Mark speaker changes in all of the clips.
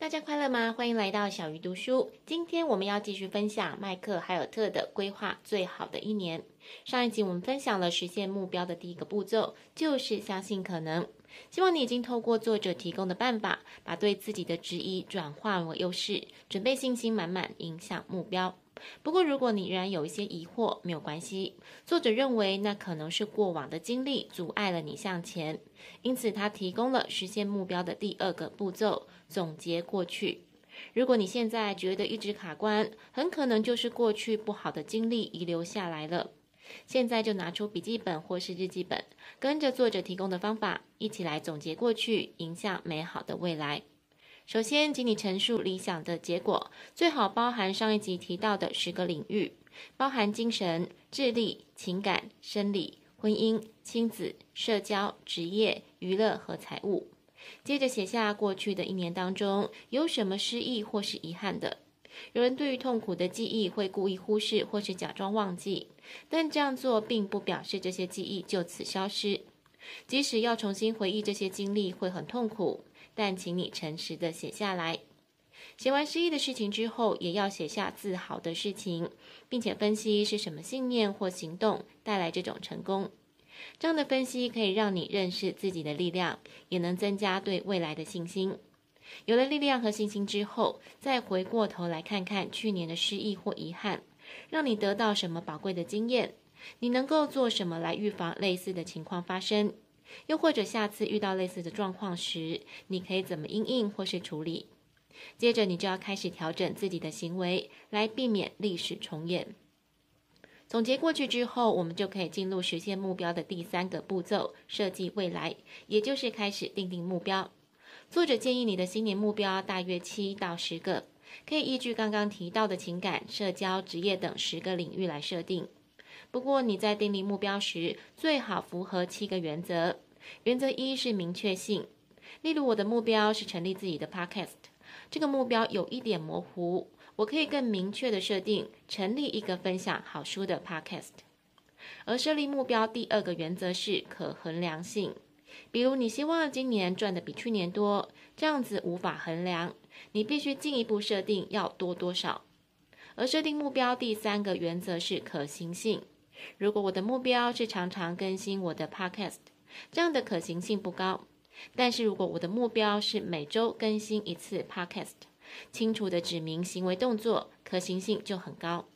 Speaker 1: 大家快乐吗？欢迎来到小鱼读书。今天我们要继续分享麦克海尔特的规划最好的一年。上一集我们分享了实现目标的第一个步骤，就是相信可能。希望你已经透过作者提供的办法，把对自己的质疑转化为优势，准备信心满满，影响目标。不过，如果你仍然有一些疑惑，没有关系。作者认为，那可能是过往的经历阻碍了你向前，因此他提供了实现目标的第二个步骤：总结过去。如果你现在觉得一直卡关，很可能就是过去不好的经历遗留下来了。现在就拿出笔记本或是日记本，跟着作者提供的方法，一起来总结过去，迎向美好的未来。首先，请你陈述理想的结果，最好包含上一集提到的十个领域，包含精神、智力、情感、生理、婚姻、亲子、社交、职业、娱乐和财务。接着写下过去的一年当中有什么失意或是遗憾的。有人对于痛苦的记忆会故意忽视或是假装忘记，但这样做并不表示这些记忆就此消失。即使要重新回忆这些经历会很痛苦。但请你诚实地写下来。写完失意的事情之后，也要写下自豪的事情，并且分析是什么信念或行动带来这种成功。这样的分析可以让你认识自己的力量，也能增加对未来的信心。有了力量和信心之后，再回过头来看看去年的失意或遗憾，让你得到什么宝贵的经验？你能够做什么来预防类似的情况发生？又或者下次遇到类似的状况时，你可以怎么应应或是处理？接着你就要开始调整自己的行为，来避免历史重演。总结过去之后，我们就可以进入实现目标的第三个步骤——设计未来，也就是开始定定目标。作者建议你的新年目标大约七到十个，可以依据刚刚提到的情感、社交、职业等十个领域来设定。不过你在订立目标时，最好符合七个原则。原则一是明确性，例如我的目标是成立自己的 podcast，这个目标有一点模糊，我可以更明确的设定成立一个分享好书的 podcast。而设立目标第二个原则是可衡量性，比如你希望今年赚的比去年多，这样子无法衡量，你必须进一步设定要多多少。而设定目标第三个原则是可行性。如果我的目标是常常更新我的 Podcast，这样的可行性不高。但是如果我的目标是每周更新一次 Podcast，清楚地指明行为动作，可行性就很高。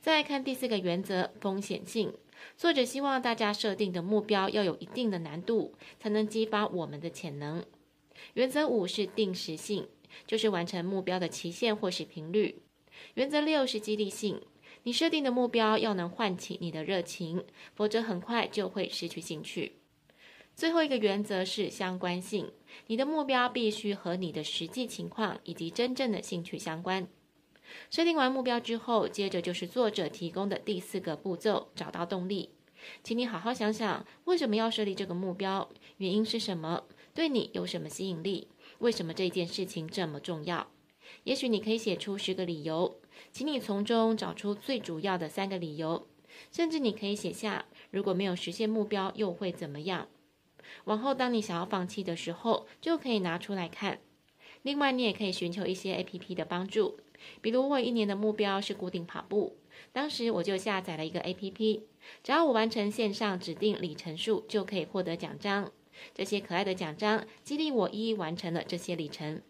Speaker 1: 再来看第四个原则，风险性。作者希望大家设定的目标要有一定的难度，才能激发我们的潜能。原则五是定时性，就是完成目标的期限或是频率。原则六是激励性。你设定的目标要能唤起你的热情，否则很快就会失去兴趣。最后一个原则是相关性，你的目标必须和你的实际情况以及真正的兴趣相关。设定完目标之后，接着就是作者提供的第四个步骤：找到动力。请你好好想想，为什么要设立这个目标？原因是什么？对你有什么吸引力？为什么这件事情这么重要？也许你可以写出十个理由，请你从中找出最主要的三个理由，甚至你可以写下如果没有实现目标又会怎么样。往后当你想要放弃的时候，就可以拿出来看。另外，你也可以寻求一些 APP 的帮助，比如我一年的目标是固定跑步，当时我就下载了一个 APP，只要我完成线上指定里程数，就可以获得奖章。这些可爱的奖章激励我一一完成了这些里程。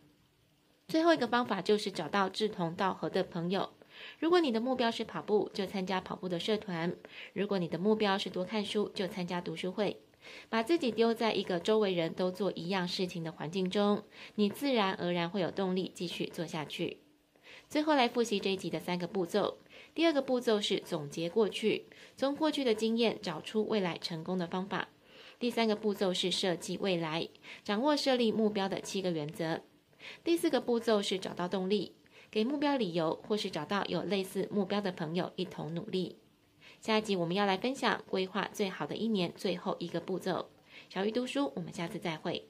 Speaker 1: 最后一个方法就是找到志同道合的朋友。如果你的目标是跑步，就参加跑步的社团；如果你的目标是多看书，就参加读书会。把自己丢在一个周围人都做一样事情的环境中，你自然而然会有动力继续做下去。最后来复习这一集的三个步骤：第二个步骤是总结过去，从过去的经验找出未来成功的方法；第三个步骤是设计未来，掌握设立目标的七个原则。第四个步骤是找到动力，给目标理由，或是找到有类似目标的朋友一同努力。下一集我们要来分享规划最好的一年最后一个步骤。小鱼读书，我们下次再会。